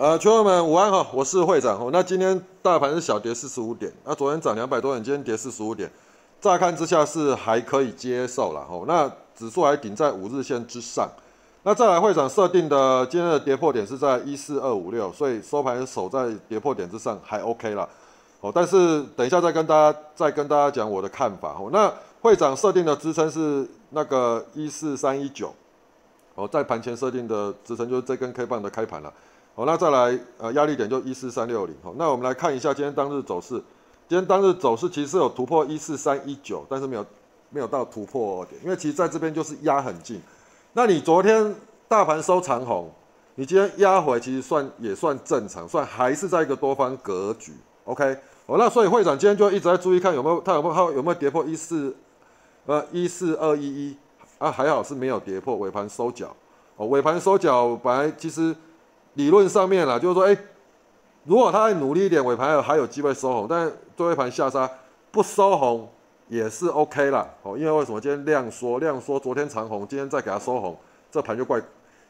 呃，群友们午安哈，我是会长哦。那今天大盘是小跌四十五点，那昨天涨两百多点，今天跌四十五点，乍看之下是还可以接受了哦。那指数还顶在五日线之上。那再来会长设定的今天的跌破点是在一四二五六，所以收盘守在跌破点之上还 OK 了哦。但是等一下再跟大家再跟大家讲我的看法哦。那会长设定的支撑是那个一四三一九哦，在盘前设定的支撑就是这根 K 棒的开盘了。好，那再来，呃，压力点就一四三六零。好，那我们来看一下今天当日走势。今天当日走势其实有突破一四三一九，但是没有没有到突破点，因为其实在这边就是压很近。那你昨天大盘收长红，你今天压回其实算也算正常，算还是在一个多方格局。OK，好，那所以会长今天就一直在注意看有没有它有没有它有没有跌破一四呃一四二一一啊，还好是没有跌破，尾盘收脚。哦，尾盘收脚本来其实。理论上面啦，就是说，哎，如果他再努力一点，尾盘还有机会收红，但最后一盘下杀不收红也是 OK 啦。哦，因为为什么今天量缩量缩，昨天长红，今天再给它收红，这盘就怪，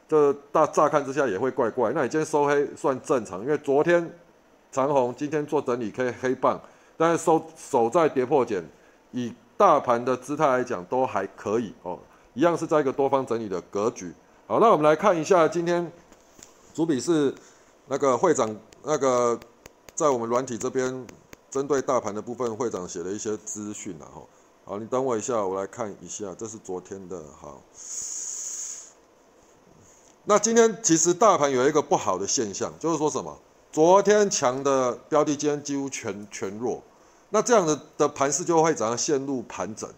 这大乍看之下也会怪怪。那你今天收黑算正常，因为昨天长红，今天做整理可以黑棒，但是收守在跌破点，以大盘的姿态来讲都还可以哦，一样是在一个多方整理的格局。好，那我们来看一下今天。主笔是那个会长，那个在我们软体这边针对大盘的部分，会长写了一些资讯然后，好，你等我一下，我来看一下，这是昨天的，好。那今天其实大盘有一个不好的现象，就是说什么？昨天强的标的今天几乎全全弱，那这样的的盘势就会怎样陷入盘整？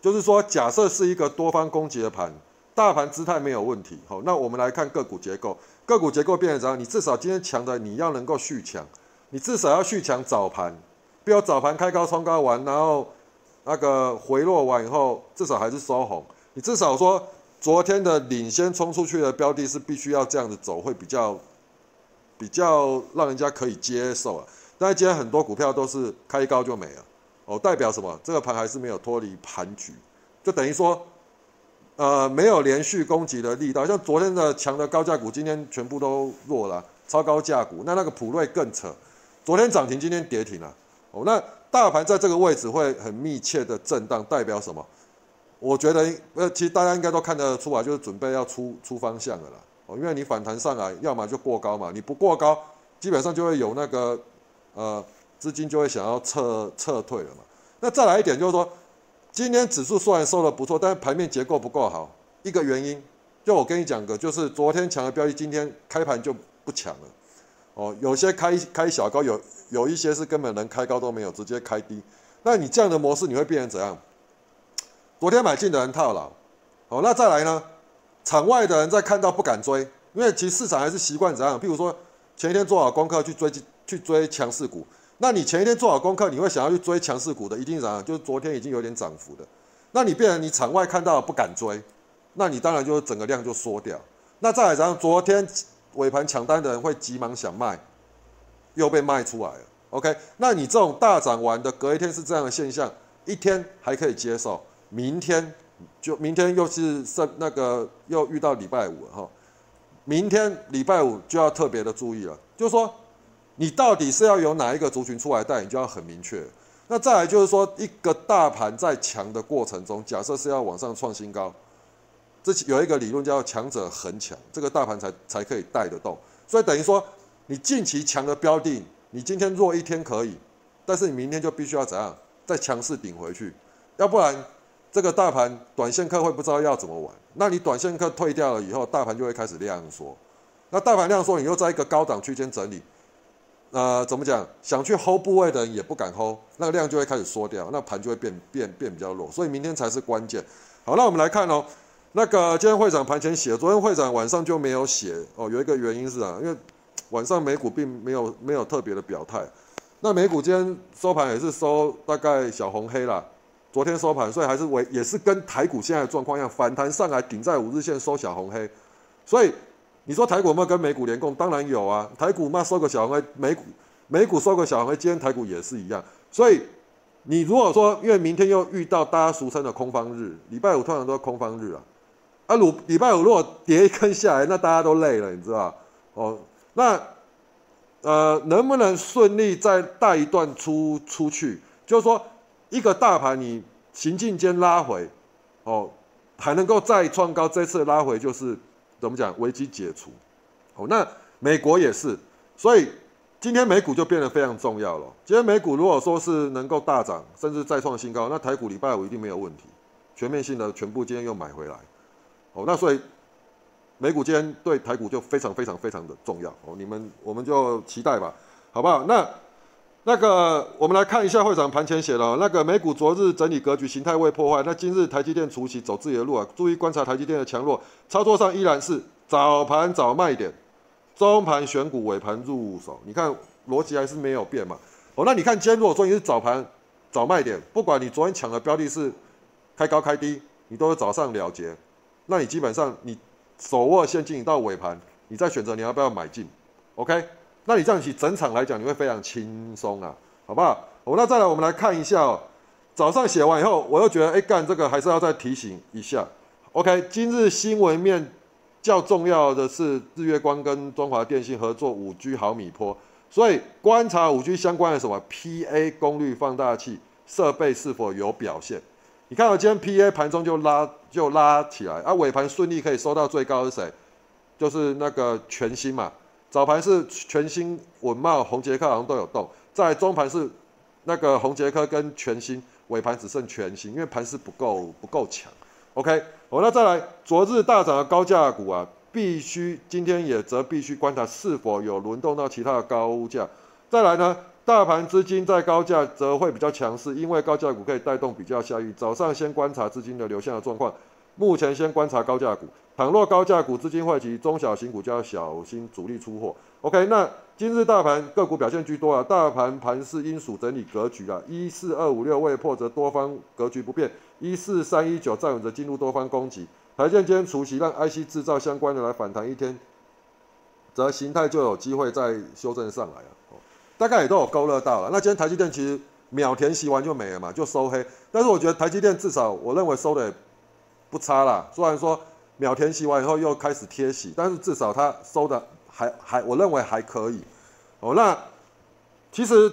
就是说，假设是一个多方攻击的盘，大盘姿态没有问题，好，那我们来看个股结构。个股结构变成怎样？你至少今天强的你要能够续强，你至少要续强早盘，不要早盘开高冲高完，然后那个回落完以后，至少还是收红。你至少说昨天的领先冲出去的标的是必须要这样子走，会比较比较让人家可以接受啊。但是今天很多股票都是开高就没了，哦，代表什么？这个盘还是没有脱离盘局，就等于说。呃，没有连续攻击的力道，像昨天的强的高价股，今天全部都弱了，超高价股。那那个普瑞更扯，昨天涨停，今天跌停了。哦，那大盘在这个位置会很密切的震荡，代表什么？我觉得，呃，其实大家应该都看得出来，就是准备要出出方向的啦。哦，因为你反弹上来，要么就过高嘛，你不过高，基本上就会有那个呃资金就会想要撤撤退了嘛。那再来一点就是说。今天指数虽然收的不错，但是盘面结构不够好。一个原因，就我跟你讲个，就是昨天抢的标的，今天开盘就不抢了。哦，有些开开小高，有有一些是根本连开高都没有，直接开低。那你这样的模式，你会变成怎样？昨天买进的人套牢。好，那再来呢？场外的人在看到不敢追，因为其实市场还是习惯怎样？譬如说前一天做好功课去追去追强势股。那你前一天做好功课，你会想要去追强势股的，一定怎样？就是昨天已经有点涨幅的，那你变成你场外看到不敢追，那你当然就整个量就缩掉。那再来讲，昨天尾盘抢单的人会急忙想卖，又被卖出来了。OK，那你这种大涨完的隔一天是这样的现象，一天还可以接受，明天就明天又是剩那个又遇到礼拜五了哈，明天礼拜五就要特别的注意了，就是说。你到底是要由哪一个族群出来带，你就要很明确。那再来就是说，一个大盘在强的过程中，假设是要往上创新高，这有一个理论叫强者恒强，这个大盘才才可以带得动。所以等于说，你近期强的标的，你今天弱一天可以，但是你明天就必须要怎样，再强势顶回去，要不然这个大盘短线客会不知道要怎么玩。那你短线客退掉了以后，大盘就会开始量缩。那大盘量缩，你又在一个高档区间整理。呃，怎么讲？想去 hold 部位的人也不敢 hold，那个量就会开始缩掉，那盘就会变变变比较弱，所以明天才是关键。好，那我们来看哦，那个今天会长盘前写，昨天会长晚上就没有写哦，有一个原因是啊，因为晚上美股并没有没有特别的表态，那美股今天收盘也是收大概小红黑啦，昨天收盘，所以还是为也是跟台股现在的状况一样，反弹上来顶在五日线收小红黑，所以。你说台股有没有跟美股联共？当然有啊，台股嘛收个小红黑，美股美股收个小红黑，今天台股也是一样。所以你如果说，因为明天又遇到大家俗称的空方日，礼拜五通常都是空方日啊。啊，礼礼拜五如果跌一根下来，那大家都累了，你知道哦，那呃，能不能顺利再带一段出出去？就是说，一个大盘你行进间拉回，哦，还能够再创高，这次拉回就是怎么讲？危机解除。哦，那美国也是，所以今天美股就变得非常重要了。今天美股如果说是能够大涨，甚至再创新高，那台股礼拜五一定没有问题，全面性的全部今天又买回来。哦，那所以美股今天对台股就非常非常非常的重要。哦，你们我们就期待吧，好不好？那那个我们来看一下会长盘前写的，那个美股昨日整理格局形态未破坏，那今日台积电除夕走自己的路啊，注意观察台积电的强弱，操作上依然是早盘找卖点。中盘选股，尾盘入手，你看逻辑还是没有变嘛？哦，那你看今天如果说你是早盘早卖点，不管你昨天抢的标的是开高开低，你都是早上了结，那你基本上你手握现金到尾盘，你再选择你要不要买进，OK？那你这样起整场来讲，你会非常轻松啊，好不好？哦，那再来我们来看一下哦，早上写完以后，我又觉得哎干这个还是要再提醒一下，OK？今日新闻面。较重要的是，日月光跟中华电信合作五 G 毫米波，所以观察五 G 相关的什么 PA 功率放大器设备是否有表现。你看到今天 PA 盘中就拉就拉起来，啊尾盘顺利可以收到最高是谁？就是那个全新嘛。早盘是全新、稳茂、红杰克好像都有动，在中盘是那个红杰克跟全新，尾盘只剩全新，因为盘势不够不够强。OK。好，那再来，昨日大涨的高价股啊，必须今天也则必须观察是否有轮动到其他的高价。再来呢，大盘资金在高价则会比较强势，因为高价股可以带动比较下遇。早上先观察资金的流向的状况，目前先观察高价股。倘若高价股资金汇集，中小型股就要小心主力出货。OK，那今日大盘个股表现居多啊，大盘盘势应属整理格局啊，一四二五六未破则多方格局不变，一四三一九站稳则进入多方攻击。台建今天除夕让 IC 制造相关的来反弹一天，则形态就有机会再修正上来啊。大概也都有勾勒到了。那今天台积电其实秒填息完就没了嘛，就收黑。但是我觉得台积电至少我认为收的不差啦，虽然说。秒填洗完以后又开始贴洗，但是至少它收的还还，我认为还可以。哦，那其实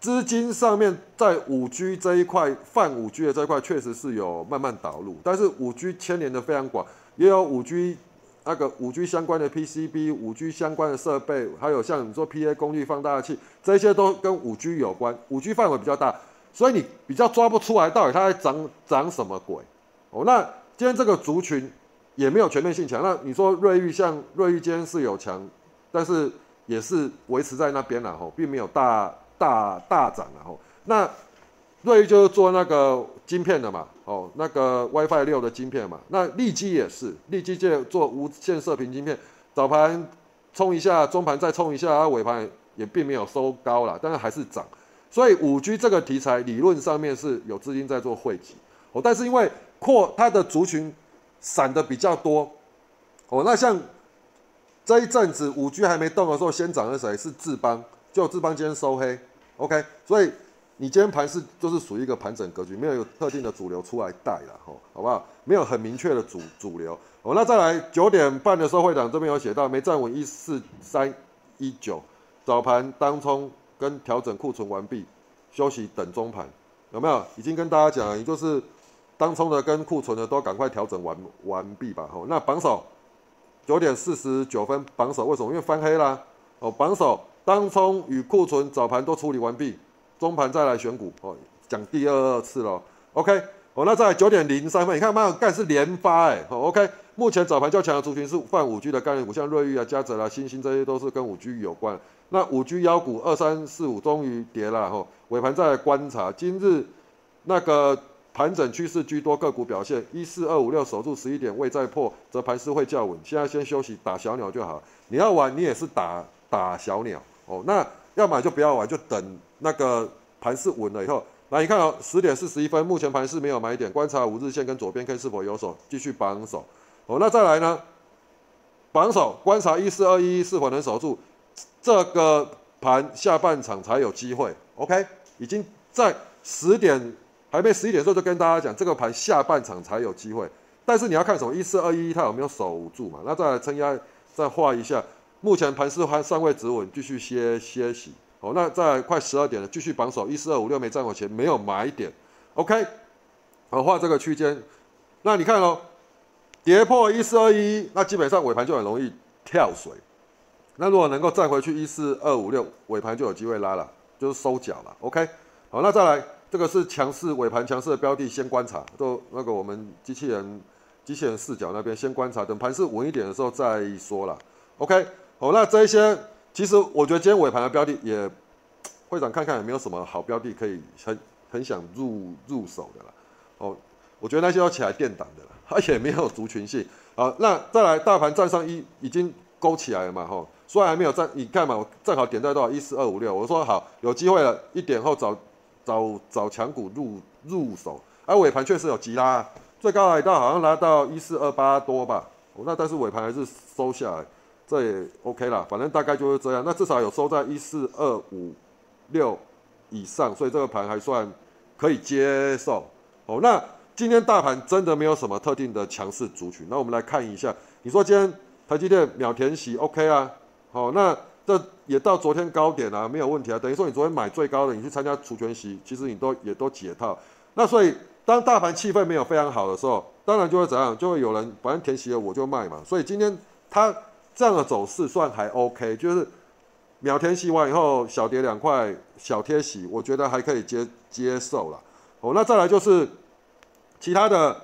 资金上面在五 G 这一块泛五 G 的这一块确实是有慢慢导入，但是五 G 牵连的非常广，也有五 G 那个五 G 相关的 PCB、五 G 相关的设备，还有像你说 PA 功率放大器，这些都跟五 G 有关。五 G 范围比较大，所以你比较抓不出来到底它在涨涨什么鬼。哦，那。今天这个族群也没有全面性强，那你说瑞昱像瑞昱今天是有强，但是也是维持在那边了吼，并没有大大大涨了吼。那瑞昱就是做那个晶片的嘛，哦，那个 WiFi 六的晶片嘛。那利基也是，利基就做无线射频晶片，早盘冲一下，中盘再冲一下，尾盘也并没有收高了，但是还是涨。所以五 G 这个题材理论上面是有资金在做汇集，哦，但是因为扩它的族群散的比较多，哦，那像这一阵子五 G 还没动的时候，先涨的谁？是智邦，就智邦今天收黑，OK，所以你今天盘是就是属于一个盘整格局，没有有特定的主流出来带了，吼，好不好？没有很明确的主主流，哦，那再来九点半的时候，会长这边有写到，没站稳一四三一九，早盘当冲跟调整库存完毕，休息等中盘，有没有？已经跟大家讲了，也就是。当冲的跟库存的都赶快调整完完毕吧，吼，那榜首九点四十九分榜首为什么？因为翻黑啦，哦，榜首当冲与库存早盘都处理完毕，中盘再来选股，哦，讲第二次了，OK，哦，那在九点零三分，你看嘛，干是连发哎，好，OK，目前早盘较强的族群是泛五 G 的概念股，像瑞昱啊、嘉泽啦、新兴这些都是跟五 G 有关。那五 G 妖股二三四五终于跌了，吼，尾盘再来观察，今日那个。盘整趋势居多，个股表现一四二五六守住十一点未再破，则盘势会较稳。现在先休息，打小鸟就好。你要玩，你也是打打小鸟哦。那要么就不要玩，就等那个盘势稳了以后。来，你看哦，十点四十一分，目前盘势没有买点，观察五日线跟左边 K 是否有手，继续榜首。哦，那再来呢？榜首观察一四二一是否能守住这个盘，下半场才有机会。OK，已经在十点。还没十一点的时候就跟大家讲，这个盘下半场才有机会。但是你要看什么？一四二一它有没有守住嘛？那再来撑压，再画一下。目前盘势还尚未止稳，继续歇歇息。哦，那在快十二点了，继续绑手一四二五六没站稳前没有买点。OK，好画这个区间。那你看哦，跌破一四二一，那基本上尾盘就很容易跳水。那如果能够站回去一四二五六，尾盘就有机会拉了，就是收脚了。OK，好，那再来，这个是强势尾盘强势的标的，先观察，都那个我们机器人机器人视角那边先观察，等盘势稳一点的时候再说了。OK，好，那这一些其实我觉得今天尾盘的标的也会长看看有没有什么好标的可以很很想入入手的了。哦，我觉得那些要起来垫档的了，而且没有族群性。好，那再来大盘站上一已经勾起来了嘛？哈。虽然还没有站，你看嘛，我正好点在多少一四二五六，我说好有机会了，一点后找找找强股入入手，而尾盘确实有急拉，最高来到好像拉到一四二八多吧，那但是尾盘还是收下来，这也 OK 啦，反正大概就是这样，那至少有收在一四二五六以上，所以这个盘还算可以接受。哦，那今天大盘真的没有什么特定的强势族群，那我们来看一下，你说今天台积电秒填息 OK 啊？好，那这也到昨天高点啊，没有问题啊。等于说你昨天买最高的，你去参加除权息，其实你都也都解套。那所以当大盘气氛没有非常好的时候，当然就会怎样，就会有人反正填息了我就卖嘛。所以今天它这样的走势算还 OK，就是秒填息完以后小跌两块，小贴息，我觉得还可以接接受了。哦，那再来就是其他的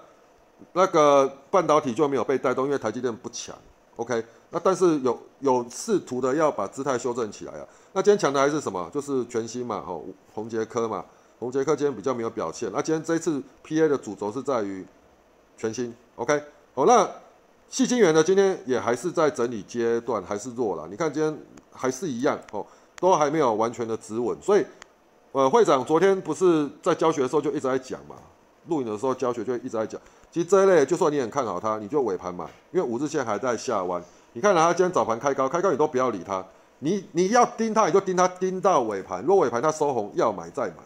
那个半导体就没有被带动，因为台积电不强。OK。那但是有有试图的要把姿态修正起来啊。那今天强的还是什么？就是全新嘛，吼，红杰科嘛，红杰科今天比较没有表现。那今天这一次 PA 的主轴是在于全新，OK，好，那细晶圆呢，今天也还是在整理阶段，还是弱了。你看今天还是一样，哦，都还没有完全的止稳。所以，呃，会长昨天不是在教学的时候就一直在讲嘛，录影的时候教学就一直在讲。其实这一类，就算你很看好它，你就尾盘买，因为五日线还在下弯。你看，它今天早盘开高，开高你都不要理它，你你要盯它，你就盯它盯到尾盘。如果尾盘它收红，要买再买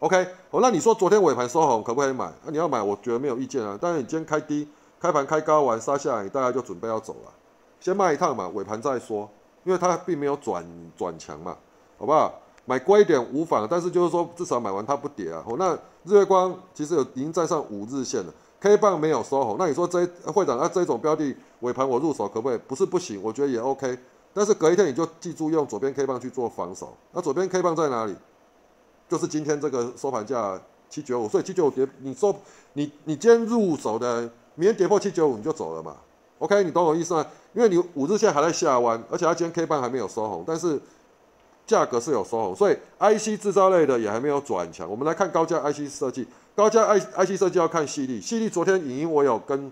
，OK。哦，那你说昨天尾盘收红可不可以买？那你要买，我觉得没有意见啊。但是你今天开低，开盘开高完杀下来，大概就准备要走了，先卖一趟嘛，尾盘再说，因为它并没有转转强嘛，好不好？买贵一点无妨，但是就是说至少买完它不跌啊。哦，那日月光其实有已经站上五日线了。K 棒没有收红，那你说这会长那这种标的尾盘我入手可不可以？不是不行，我觉得也 OK。但是隔一天你就记住用左边 K 棒去做防守。那左边 K 棒在哪里？就是今天这个收盘价七九五，所以七九五跌，你说你你今天入手的，明天跌破七九五你就走了嘛？OK，你懂我意思吗？因为你五日线还在下弯，而且它今天 K 棒还没有收红，但是价格是有收红，所以 IC 制造类的也还没有转强。我们来看高价 IC 设计。高价 I I C 设计要看细粒，细粒昨天影音我有跟，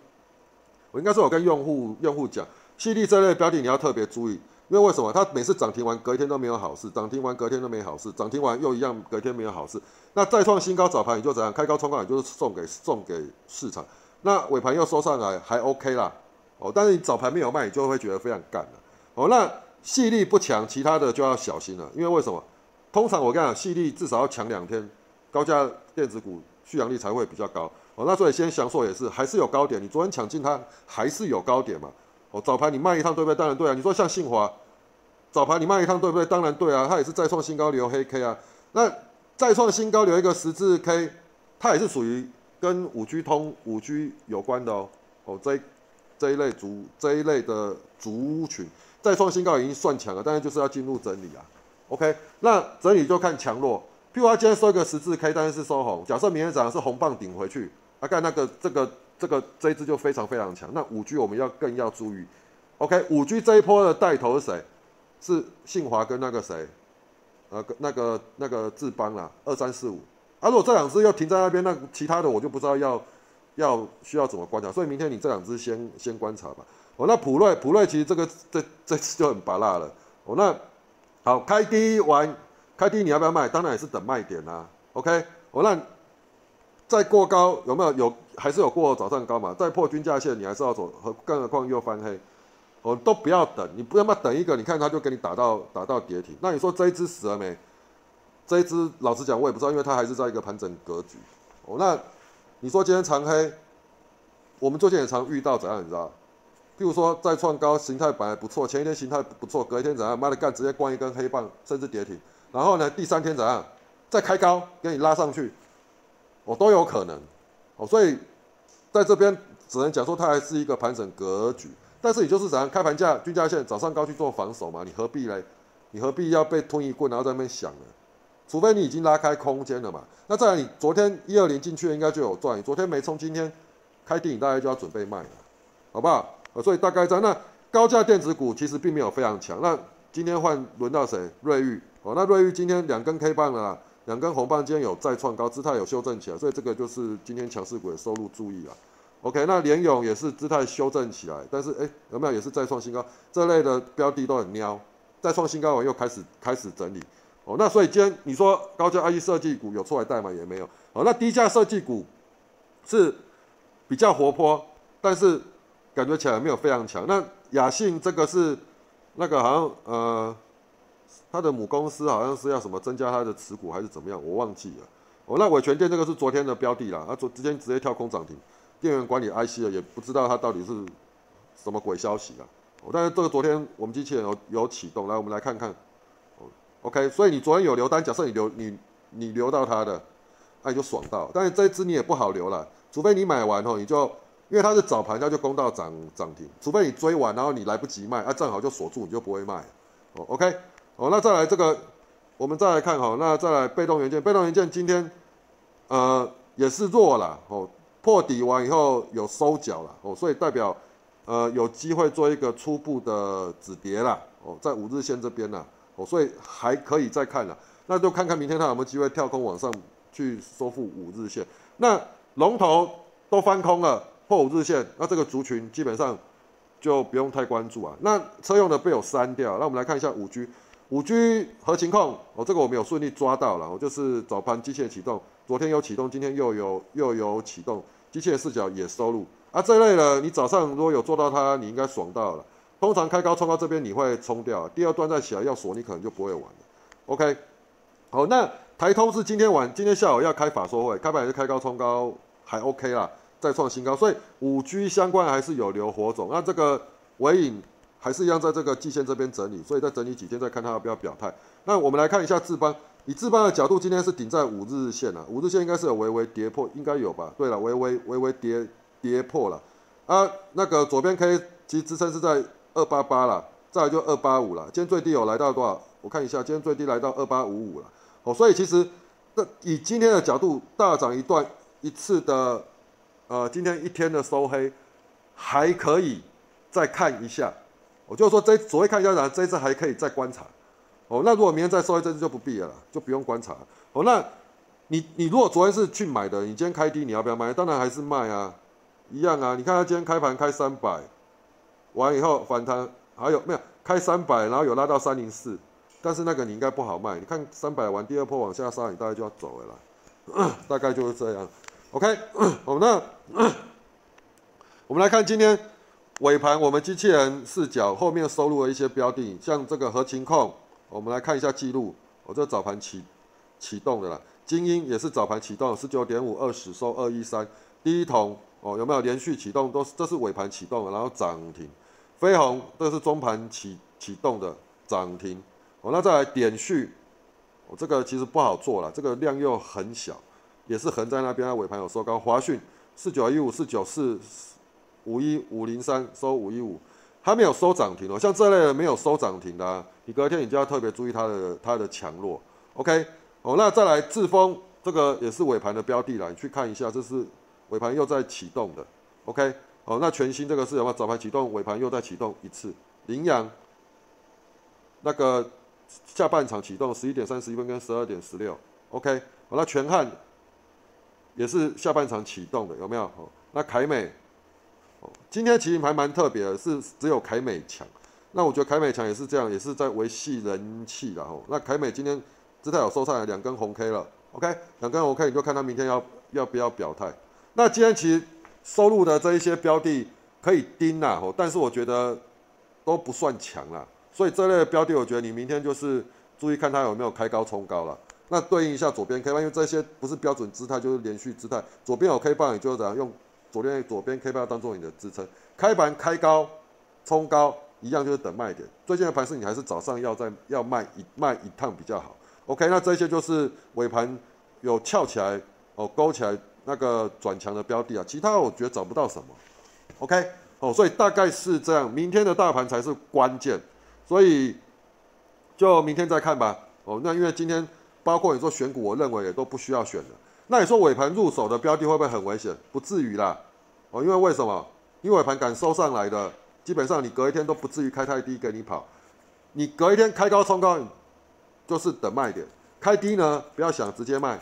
我应该是有跟用户用户讲，细粒这类标的你要特别注意，因为为什么？它每次涨停完隔一天都没有好事，涨停完隔天都没好事，涨停完又一样隔天没有好事。那再创新高早盘你就怎样？开高冲高也就是送给送给市场，那尾盘又收上来还 OK 啦，哦，但是你早盘没有卖，你就会觉得非常干了。哦，那细粒不强，其他的就要小心了，因为为什么？通常我跟你讲，细粒至少要强两天，高价电子股。续航力才会比较高哦，那所以先享受也是还是有高点，你昨天抢进它还是有高点嘛？哦，早盘你卖一趟对不对？当然对啊。你说像信华，早盘你卖一趟对不对？当然对啊，它也是再创新高留黑 K 啊。那再创新高留一个十字 K，它也是属于跟五 G 通五 G 有关的哦。哦，这这一类族这一类的族群再创新高已经算强了，但是就是要进入整理啊。OK，那整理就看强弱。譬如他今天收一个十字 K，但是收红。假设明天早上是红棒顶回去，啊，看那个这个这个这一支就非常非常强。那五 G 我们要更要注意。OK，五 G 这一波的带头是谁？是信华跟那个谁？呃，那个那个智邦啦，二三四五。啊，如果这两只又停在那边，那其他的我就不知道要要需要怎么观察。所以明天你这两只先先观察吧。哦，那普瑞普瑞其实这个这这次就很拔辣了。哦，那好，开低完。开低你要不要卖？当然也是等卖点啦。OK，我那再过高有没有？有还是有过早上高嘛？再破均价线你还是要走，何更何况又翻黑，哦都不要等，你不要嘛等一个，你看他就给你打到打到跌停。那你说这一只死了没？这一只老实讲我也不知道，因为它还是在一个盘整格局。哦，那你说今天长黑，我们最近也常遇到怎样？你知道？譬如说再创高，形态本来不错，前一天形态不错，隔一天怎样？妈的干，直接关一根黑棒，甚至跌停。然后呢，第三天怎样？再开高，给你拉上去，哦，都有可能。哦，所以在这边只能讲说它还是一个盘整格局。但是你就是怎样？开盘价均价线早上高去做防守嘛？你何必嘞？你何必要被吞一棍，然后在那边想呢？除非你已经拉开空间了嘛。那再来，你昨天一二零进去应该就有赚，你昨天没冲，今天开低，你大概就要准备卖了，好不好？所以大概在那高价电子股其实并没有非常强。那今天换轮到谁？瑞昱哦，那瑞昱今天两根 K 棒了，两根红棒，今天有再创高，姿态有修正起来，所以这个就是今天强势股的收入注意了。OK，那联勇也是姿态修正起来，但是哎有没有也是再创新高？这类的标的都很喵，再创新高完又开始开始整理哦。那所以今天你说高价 I E 设计股有出来带吗？也没有。哦，那低价设计股是比较活泼，但是。感觉起来没有非常强。那雅信这个是那个好像呃，它的母公司好像是要什么增加它的持股还是怎么样，我忘记了。哦，那伟全电这个是昨天的标的啦，它昨之前直接跳空涨停，电源管理 IC 的也不知道它到底是什么鬼消息啊。哦，但是这个昨天我们机器人有有启动，来我们来看看。哦，OK，所以你昨天有留单，假设你留你你留到它的，那你就爽到。但是这支你也不好留了，除非你买完后你就。因为它是早盘，它就攻到涨涨停，除非你追完，然后你来不及卖，啊，正好就锁住，你就不会卖。哦，OK，哦，那再来这个，我们再来看哈，那再来被动元件，被动元件今天呃也是弱了，哦，破底完以后有收脚了，哦，所以代表呃有机会做一个初步的止跌了，哦，在五日线这边呢，哦，所以还可以再看了，那就看看明天它有没有机会跳空往上去收复五日线。那龙头都翻空了。破五日线，那这个族群基本上就不用太关注啊。那车用的被我删掉，那我们来看一下五 G，五 G 核情况，哦，这个我们有顺利抓到了，我就是早盘机械启动，昨天有启动，今天又有又有启动，机械视角也收录啊。这类的，你早上如果有做到它，你应该爽到了。通常开高冲到这边你会冲掉，第二段再起来要锁，你可能就不会玩了。OK，好，那台通是今天晚今天下午要开法说会，开盘也是开高冲高，还 OK 啦。再创新高，所以五 G 相关还是有留火种。那这个尾影还是一样在这个季线这边整理，所以再整理几天再看它要不要表态。那我们来看一下智邦，以智邦的角度，今天是顶在五日线啊，五日线应该是有微微跌破，应该有吧？对了，微微微微跌跌破了啊。那个左边 K 其实支撑是在二八八了，再就二八五了。今天最低有来到多少？我看一下，今天最低来到二八五五了。哦，所以其实这以今天的角度大涨一段一次的。呃，今天一天的收黑还可以再看一下，我就说这所谓看一下，然这次还可以再观察。哦，那如果明天再收黑，这次就不必了，就不用观察。哦，那你你如果昨天是去买的，你今天开低，你要不要卖？当然还是卖啊，一样啊。你看它今天开盘开三百，完以后反弹还有没有？开三百，然后有拉到三零四，但是那个你应该不好卖。你看三百完第二波往下杀，你大概就要走了啦，大概就是这样。OK，好，那 我们来看今天尾盘，我们机器人视角后面收录了一些标的，像这个合情控，我们来看一下记录，我这早盘启启动的啦，精英也是早盘启动，十九点五二十收二一三，第一桶哦有没有连续启动？都是这是尾盘启动，然后涨停，飞鸿这是中盘启启动的涨停，哦那再来点序，我这个其实不好做了，这个量又很小。也是横在那边，尾盘有收高。华讯四九一五四九四五一五零三收五一五，它没有收涨停哦。像这类的没有收涨停的，你隔天你就要特别注意它的它的强弱。OK，哦，那再来智峰这个也是尾盘的标的了，你去看一下，这是尾盘又在启动的。OK，哦，那全新这个是有没有早盘启动，尾盘又在启动一次。羚羊那个下半场启动十一点三十一分跟十二点十六。OK，好，那全汉。也是下半场启动的，有没有？哦，那凯美，哦，今天其实还蛮特别的，是只有凯美强。那我觉得凯美强也是这样，也是在维系人气的哦。那凯美今天姿态有收上来两根红 K 了，OK，两根红 K 你就看他明天要要不要表态。那今天其实收入的这一些标的可以盯啦，哦，但是我觉得都不算强啦。所以这类的标的，我觉得你明天就是注意看它有没有开高冲高了。那对应一下左边 K 棒，因为这些不是标准姿态，就是连续姿态。左边有 K 棒，你就怎样用左边左边 K 棒当做你的支撑。开盘开高冲高一样就是等卖点。最近的盘是你还是早上要在要卖一卖一趟比较好。OK，那这些就是尾盘有翘起来哦，勾起来那个转强的标的啊，其他我觉得找不到什么。OK，哦，所以大概是这样，明天的大盘才是关键，所以就明天再看吧。哦，那因为今天包括你说选股，我认为也都不需要选的。那你说尾盘入手的标的会不会很危险？不至于啦。哦，因为为什么？因为尾盘敢收上来的，基本上你隔一天都不至于开太低给你跑。你隔一天开高冲高，就是等卖点。开低呢，不要想直接卖，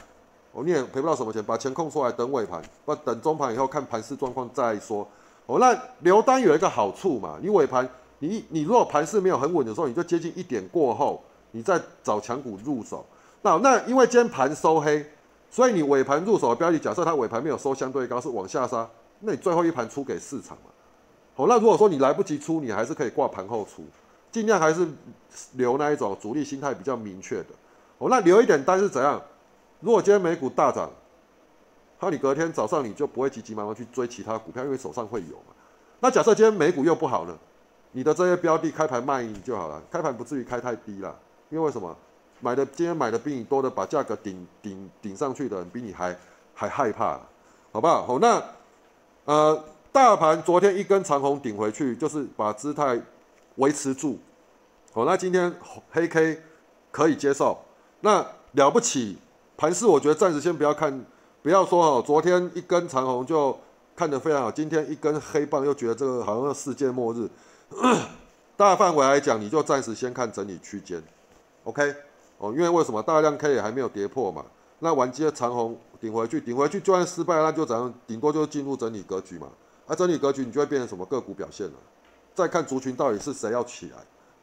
哦，你也赔不到什么钱，把钱空出来等尾盘，不等中盘以后看盘势状况再说。哦，那留单有一个好处嘛，你尾盘你你如果盘势没有很稳的时候，你就接近一点过后，你再找强股入手。那那因为今天盘收黑。所以你尾盘入手的标的，假设它尾盘没有收相对高，是往下杀，那你最后一盘出给市场嘛？好，那如果说你来不及出，你还是可以挂盘后出，尽量还是留那一种主力心态比较明确的。哦，那留一点单是怎样？如果今天美股大涨，那你隔天早上你就不会急急忙忙去追其他股票，因为手上会有嘛。那假设今天美股又不好呢，你的这些标的开盘卖你就好了，开盘不至于开太低了，因为为什么？买的今天买的比你多的，把价格顶顶顶上去的人比你还还害怕，好不好？好，那呃，大盘昨天一根长红顶回去，就是把姿态维持住。好，那今天黑 K 可以接受。那了不起盘势，我觉得暂时先不要看，不要说哦，昨天一根长红就看得非常好，今天一根黑棒又觉得这个好像世界末日。大范围来讲，你就暂时先看整理区间，OK。哦，因为为什么大量 K 也还没有跌破嘛？那玩接长红顶回去，顶回去就算失败，那就怎样？顶多就进入整理格局嘛。啊，整理格局你就会变成什么个股表现了？再看族群到底是谁要起来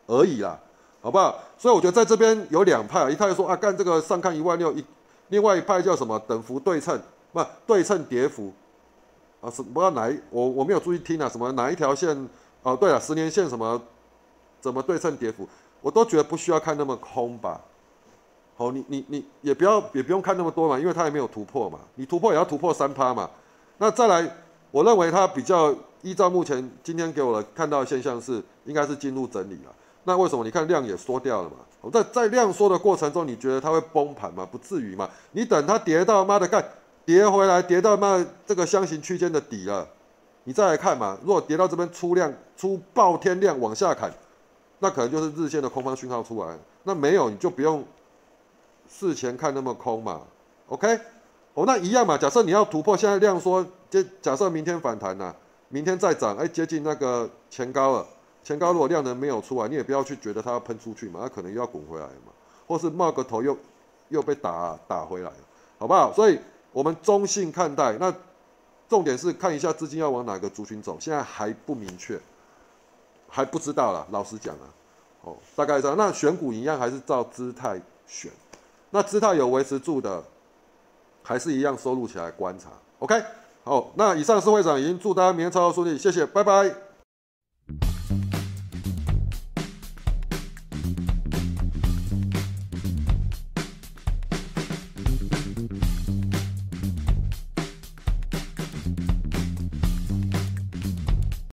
而已啦，好不好？所以我觉得在这边有两派，一派说啊干这个上看一万六，一另外一派叫什么等幅对称，不对称跌幅啊？是不知道哪一我我没有注意听啊，什么哪一条线？哦，对了，十年线什么怎么对称跌幅？我都觉得不需要看那么空吧。哦，你你你也不要也不用看那么多嘛，因为它还没有突破嘛，你突破也要突破三趴嘛。那再来，我认为它比较依照目前今天给我的看到的现象是，应该是进入整理了。那为什么？你看量也缩掉了嘛。我在在量缩的过程中，你觉得它会崩盘吗？不至于嘛。你等它跌到妈的干跌回来，跌到妈这个箱型区间的底了，你再来看嘛。如果跌到这边出量出爆天量往下砍，那可能就是日线的空方讯号出来。那没有你就不用。事前看那么空嘛，OK，哦，那一样嘛。假设你要突破，现在量缩，就假设明天反弹呐，明天再涨，哎，接近那个前高了。前高如果量能没有出来，你也不要去觉得它要喷出去嘛，它可能又要滚回来嘛，或是冒个头又又被打打回来，好不好？所以我们中性看待。那重点是看一下资金要往哪个族群走，现在还不明确，还不知道了。老实讲啊，哦，大概这样。那选股一样还是照姿态选。那姿态有维持住的，还是一样收录起来观察。OK，好，那以上是会长，已经祝大家明天操作顺利，谢谢，拜拜。